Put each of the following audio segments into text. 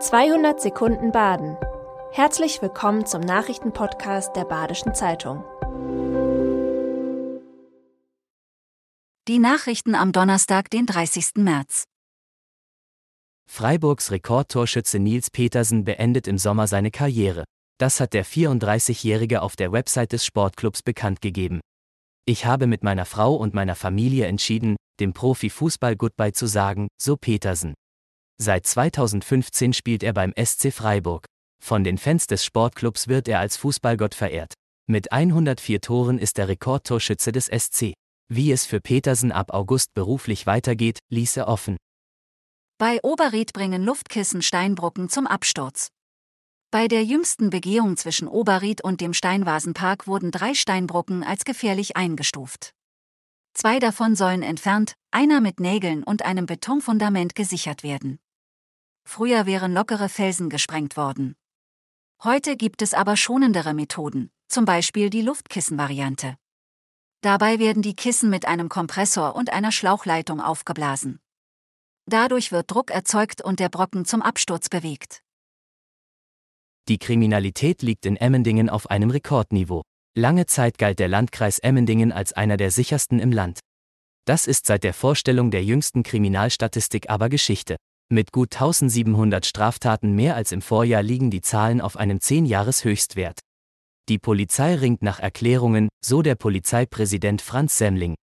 200 Sekunden Baden. Herzlich willkommen zum Nachrichtenpodcast der Badischen Zeitung. Die Nachrichten am Donnerstag, den 30. März. Freiburgs Rekordtorschütze Nils Petersen beendet im Sommer seine Karriere. Das hat der 34-Jährige auf der Website des Sportclubs bekannt gegeben. Ich habe mit meiner Frau und meiner Familie entschieden, dem Profifußball Goodbye zu sagen, so Petersen. Seit 2015 spielt er beim SC Freiburg. Von den Fans des Sportclubs wird er als Fußballgott verehrt. Mit 104 Toren ist er Rekordtorschütze des SC. Wie es für Petersen ab August beruflich weitergeht, ließ er offen. Bei Oberried bringen Luftkissen Steinbrucken zum Absturz. Bei der jüngsten Begehung zwischen Oberried und dem Steinvasenpark wurden drei Steinbrucken als gefährlich eingestuft. Zwei davon sollen entfernt, einer mit Nägeln und einem Betonfundament gesichert werden. Früher wären lockere Felsen gesprengt worden. Heute gibt es aber schonendere Methoden, zum Beispiel die Luftkissenvariante. Dabei werden die Kissen mit einem Kompressor und einer Schlauchleitung aufgeblasen. Dadurch wird Druck erzeugt und der Brocken zum Absturz bewegt. Die Kriminalität liegt in Emmendingen auf einem Rekordniveau. Lange Zeit galt der Landkreis Emmendingen als einer der sichersten im Land. Das ist seit der Vorstellung der jüngsten Kriminalstatistik aber Geschichte. Mit gut 1700 Straftaten mehr als im Vorjahr liegen die Zahlen auf einem 10-Jahres-Höchstwert. Die Polizei ringt nach Erklärungen, so der Polizeipräsident Franz Semmling.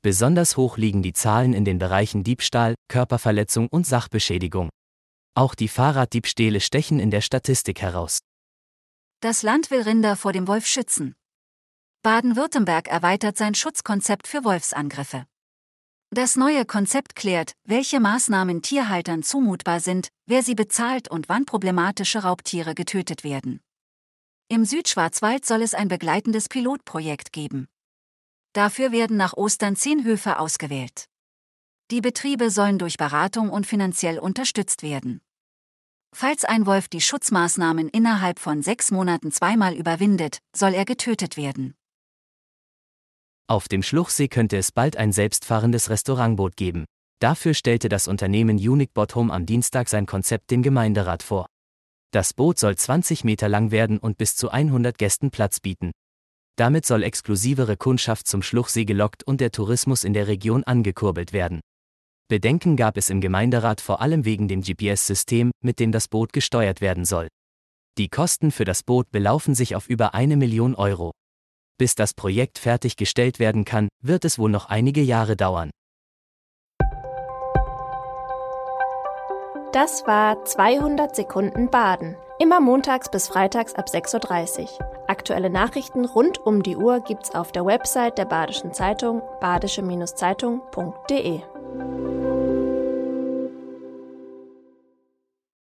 Besonders hoch liegen die Zahlen in den Bereichen Diebstahl, Körperverletzung und Sachbeschädigung. Auch die Fahrraddiebstähle stechen in der Statistik heraus. Das Land will Rinder vor dem Wolf schützen. Baden-Württemberg erweitert sein Schutzkonzept für Wolfsangriffe. Das neue Konzept klärt, welche Maßnahmen Tierhaltern zumutbar sind, wer sie bezahlt und wann problematische Raubtiere getötet werden. Im Südschwarzwald soll es ein begleitendes Pilotprojekt geben. Dafür werden nach Ostern zehn Höfe ausgewählt. Die Betriebe sollen durch Beratung und finanziell unterstützt werden. Falls ein Wolf die Schutzmaßnahmen innerhalb von sechs Monaten zweimal überwindet, soll er getötet werden. Auf dem Schluchsee könnte es bald ein selbstfahrendes Restaurantboot geben. Dafür stellte das Unternehmen Unique Bottom am Dienstag sein Konzept dem Gemeinderat vor. Das Boot soll 20 Meter lang werden und bis zu 100 Gästen Platz bieten. Damit soll exklusivere Kundschaft zum Schluchsee gelockt und der Tourismus in der Region angekurbelt werden. Bedenken gab es im Gemeinderat vor allem wegen dem GPS-System, mit dem das Boot gesteuert werden soll. Die Kosten für das Boot belaufen sich auf über eine Million Euro. Bis das Projekt fertiggestellt werden kann, wird es wohl noch einige Jahre dauern. Das war 200 Sekunden Baden. Immer montags bis freitags ab 6.30 Uhr. Aktuelle Nachrichten rund um die Uhr gibt's auf der Website der Badischen Zeitung badische-zeitung.de.